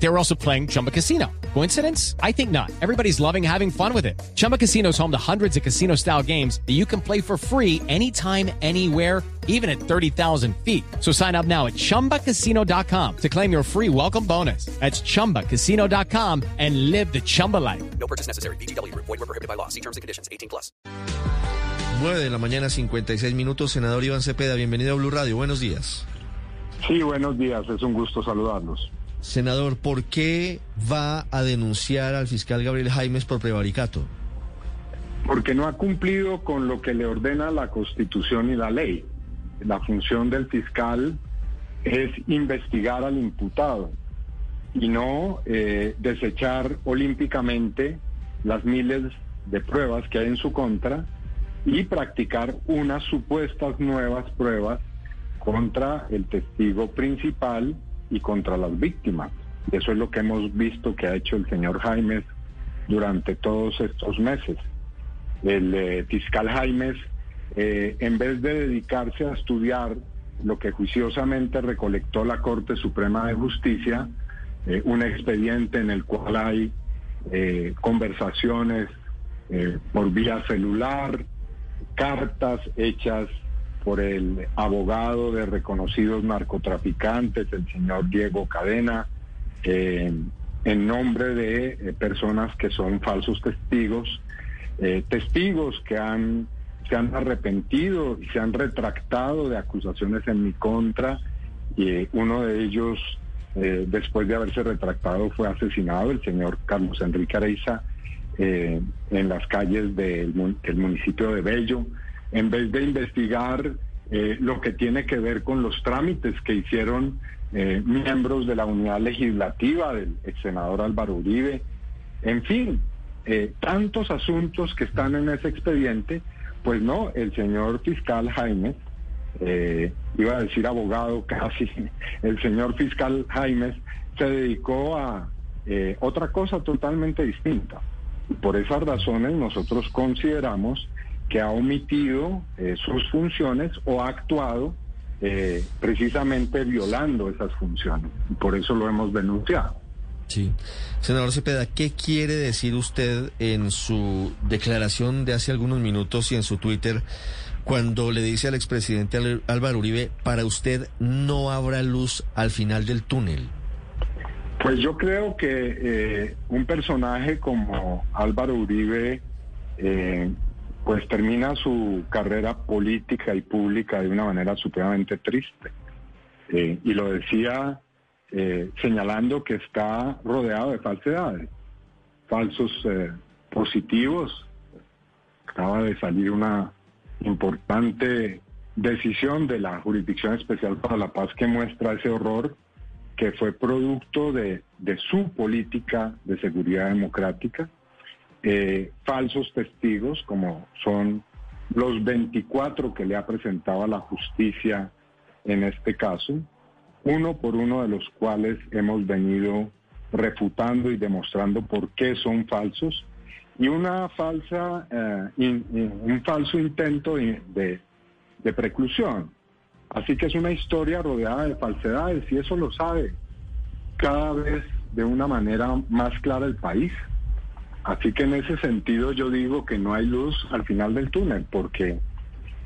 They were also playing Chumba Casino. Coincidence? I think not. Everybody's loving having fun with it. Chumba Casino is home to hundreds of casino style games that you can play for free anytime, anywhere, even at 30,000 feet. So sign up now at chumbacasino.com to claim your free welcome bonus. That's chumbacasino.com and live the Chumba life. No purchase necessary. BGW. Void were prohibited by law. See terms and conditions. 18 plus. 9 de la mañana, 56 minutos. Senador Iván Cepeda, bienvenido a Blue Radio. Buenos días. Sí, buenos días. Es un gusto saludarlos. Senador, ¿por qué va a denunciar al fiscal Gabriel Jaimes por prevaricato? Porque no ha cumplido con lo que le ordena la Constitución y la ley. La función del fiscal es investigar al imputado y no eh, desechar olímpicamente las miles de pruebas que hay en su contra y practicar unas supuestas nuevas pruebas contra el testigo principal y contra las víctimas. Eso es lo que hemos visto que ha hecho el señor Jaimes durante todos estos meses. El eh, fiscal Jaimes, eh, en vez de dedicarse a estudiar lo que juiciosamente recolectó la Corte Suprema de Justicia, eh, un expediente en el cual hay conversaciones por vía celular, cartas hechas por el abogado de reconocidos narcotraficantes, el señor Diego Cadena, eh, en nombre de eh, personas que son falsos testigos, eh, testigos que han se han arrepentido y se han retractado de acusaciones en mi contra y uno de ellos después de haberse retractado fue asesinado el señor Carlos Enrique Areiza en las calles del municipio de Bello en vez de investigar eh, lo que tiene que ver con los trámites que hicieron eh, miembros de la unidad legislativa del ex senador Álvaro Uribe, en fin, eh, tantos asuntos que están en ese expediente, pues no, el señor fiscal Jaime, iba a decir abogado casi, el señor fiscal Jaime se dedicó a otra cosa totalmente distinta. Por esas razones nosotros consideramos que ha omitido eh, sus funciones o ha actuado eh, precisamente violando esas funciones. Y por eso lo hemos denunciado. Sí. Senador Cepeda, ¿qué quiere decir usted en su declaración de hace algunos minutos y en su Twitter cuando le dice al expresidente Álvaro Uribe, para usted no habrá luz al final del túnel? Pues yo creo que eh, un personaje como Álvaro Uribe pues termina su carrera política y pública de una manera supremamente triste. Eh, y lo decía eh, señalando que está rodeado de falsedades, falsos eh, positivos. Acaba de salir una importante decisión de la Jurisdicción Especial para la Paz que muestra ese horror que fue producto de, de su política de seguridad democrática eh, falsos testigos, como son los 24 que le ha presentado a la justicia en este caso, uno por uno de los cuales hemos venido refutando y demostrando por qué son falsos, y una falsa, eh, un falso intento de, de preclusión. Así que es una historia rodeada de falsedades y eso lo sabe cada vez de una manera más clara el país. Así que en ese sentido yo digo que no hay luz al final del túnel, porque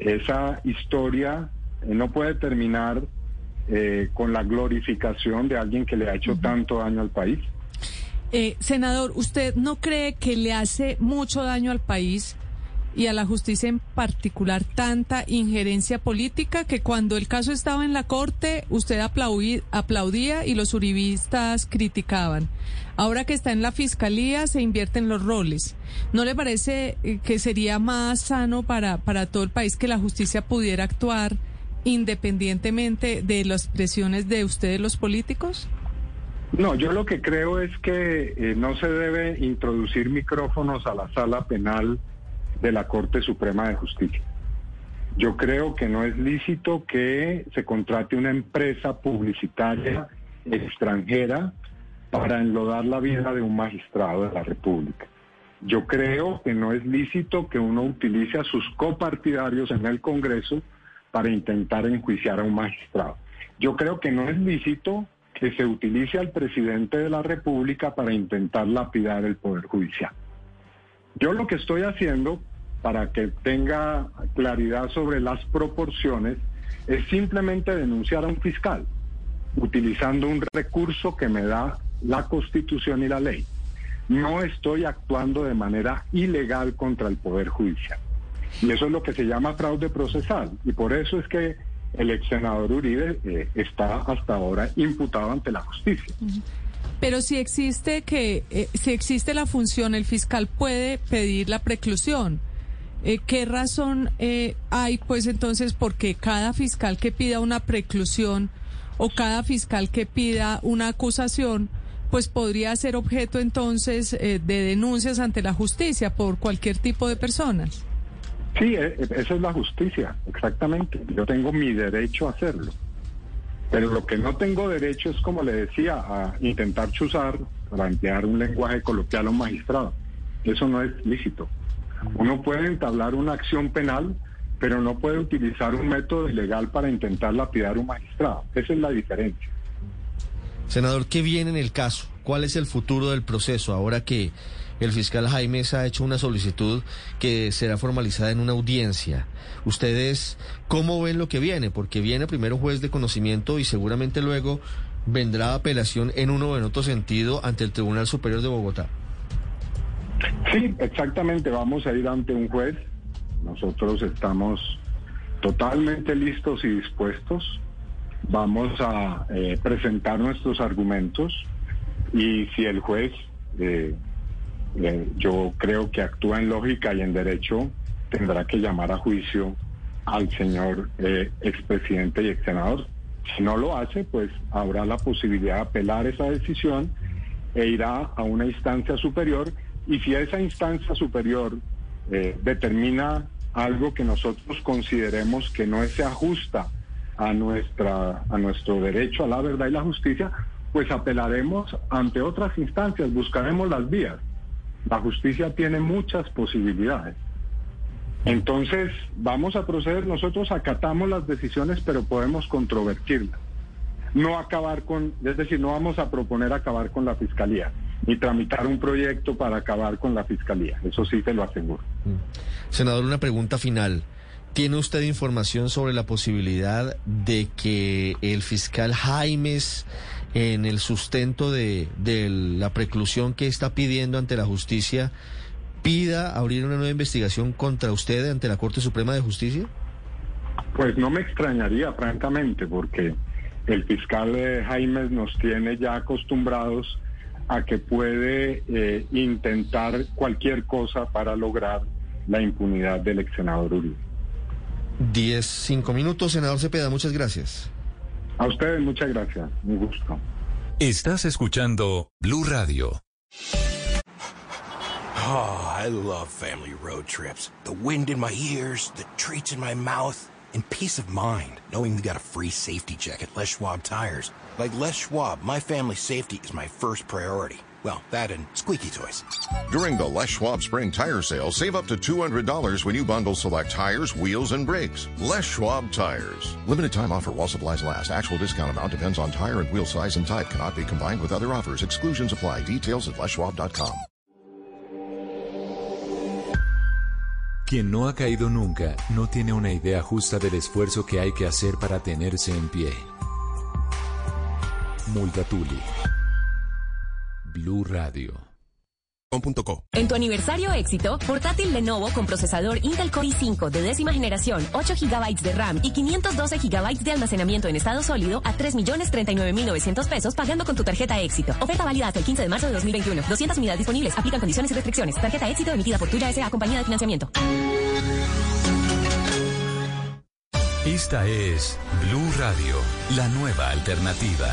esa historia eh, no puede terminar eh, con la glorificación de alguien que le ha hecho tanto daño al país. Eh, senador, ¿usted no cree que le hace mucho daño al país y a la justicia en particular tanta injerencia política que cuando el caso estaba en la corte usted aplaudía y los uribistas criticaban. Ahora que está en la fiscalía se invierten los roles. ¿No le parece eh, que sería más sano para, para todo el país que la justicia pudiera actuar independientemente de las presiones de ustedes los políticos? No, yo lo que creo es que eh, no se debe introducir micrófonos a la sala penal de la Corte Suprema de Justicia. Yo creo que no es lícito que se contrate una empresa publicitaria extranjera para enlodar la vida de un magistrado de la República. Yo creo que no es lícito que uno utilice a sus copartidarios en el Congreso para intentar enjuiciar a un magistrado. Yo creo que no es lícito que se utilice al presidente de la República para intentar lapidar el Poder Judicial. Yo lo que estoy haciendo, para que tenga claridad sobre las proporciones, es simplemente denunciar a un fiscal, utilizando un recurso que me da la Constitución y la ley. No estoy actuando de manera ilegal contra el Poder Judicial. Y eso es lo que se llama fraude procesal. Y por eso es que el ex senador Uribe eh, está hasta ahora imputado ante la justicia. Pero si existe que eh, si existe la función, el fiscal puede pedir la preclusión. Eh, ¿Qué razón eh, hay, pues, entonces, porque cada fiscal que pida una preclusión o cada fiscal que pida una acusación, pues podría ser objeto entonces eh, de denuncias ante la justicia por cualquier tipo de personas? Sí, e- e- esa es la justicia, exactamente. Yo tengo mi derecho a hacerlo. Pero lo que no tengo derecho es, como le decía, a intentar chuzar, para emplear un lenguaje coloquial a un magistrado. Eso no es lícito. Uno puede entablar una acción penal, pero no puede utilizar un método ilegal para intentar lapidar un magistrado. Esa es la diferencia. Senador, ¿qué viene en el caso? ¿Cuál es el futuro del proceso ahora que el fiscal Jaimes ha hecho una solicitud que será formalizada en una audiencia? ¿Ustedes cómo ven lo que viene? Porque viene primero juez de conocimiento y seguramente luego vendrá apelación en uno o en otro sentido ante el Tribunal Superior de Bogotá. Sí, exactamente. Vamos a ir ante un juez. Nosotros estamos totalmente listos y dispuestos. Vamos a eh, presentar nuestros argumentos y si el juez, eh, yo creo que actúa en lógica y en derecho, tendrá que llamar a juicio al señor eh, expresidente y ex senador. Si no lo hace, pues habrá la posibilidad de apelar esa decisión e irá a una instancia superior y si esa instancia superior eh, determina algo que nosotros consideremos que no se ajusta a nuestra a nuestro derecho a la verdad y la justicia, pues apelaremos ante otras instancias, buscaremos las vías. La justicia tiene muchas posibilidades. Entonces, vamos a proceder, nosotros acatamos las decisiones, pero podemos controvertirlas. No acabar con, es decir, no vamos a proponer acabar con la fiscalía, ni tramitar un proyecto para acabar con la fiscalía. Eso sí te lo aseguro. Senador, una pregunta final. ¿Tiene usted información sobre la posibilidad de que el fiscal Jaimes, en el sustento de, de la preclusión que está pidiendo ante la justicia, pida abrir una nueva investigación contra usted ante la Corte Suprema de Justicia? Pues no me extrañaría, francamente, porque el fiscal eh, Jaimes nos tiene ya acostumbrados a que puede eh, intentar cualquier cosa para lograr la impunidad del ex senador Uribe. Diez, cinco minutos, senador Cepeda, muchas gracias. A ustedes muchas gracias, un gusto. Estás escuchando Blue Radio. Oh, I love family road trips. The wind in my ears, the treats in my mouth, and peace of mind knowing we got a free safety check at Les Schwab tires. Like Les Schwab, my family's safety is my first priority. Well, that and squeaky toys. During the Les Schwab Spring Tire Sale, save up to $200 when you bundle select tires, wheels, and brakes. Les Schwab Tires. Limited time offer while supplies last. Actual discount amount depends on tire and wheel size and type. Cannot be combined with other offers. Exclusions apply. Details at leschwab.com. Quien no ha caído nunca no tiene una idea justa del esfuerzo que hay que hacer para tenerse en pie. Multatuli. Blue Radio. En tu aniversario éxito, portátil Lenovo con procesador Intel Core i5 de décima generación, 8 GB de RAM y 512 GB de almacenamiento en estado sólido a 3.039.900 pesos pagando con tu tarjeta éxito. Oferta válida hasta el 15 de marzo de 2021. 200 unidades disponibles. Aplican condiciones y restricciones. Tarjeta éxito emitida por Tuya S.A. compañía de financiamiento. Esta es Blue Radio, la nueva alternativa.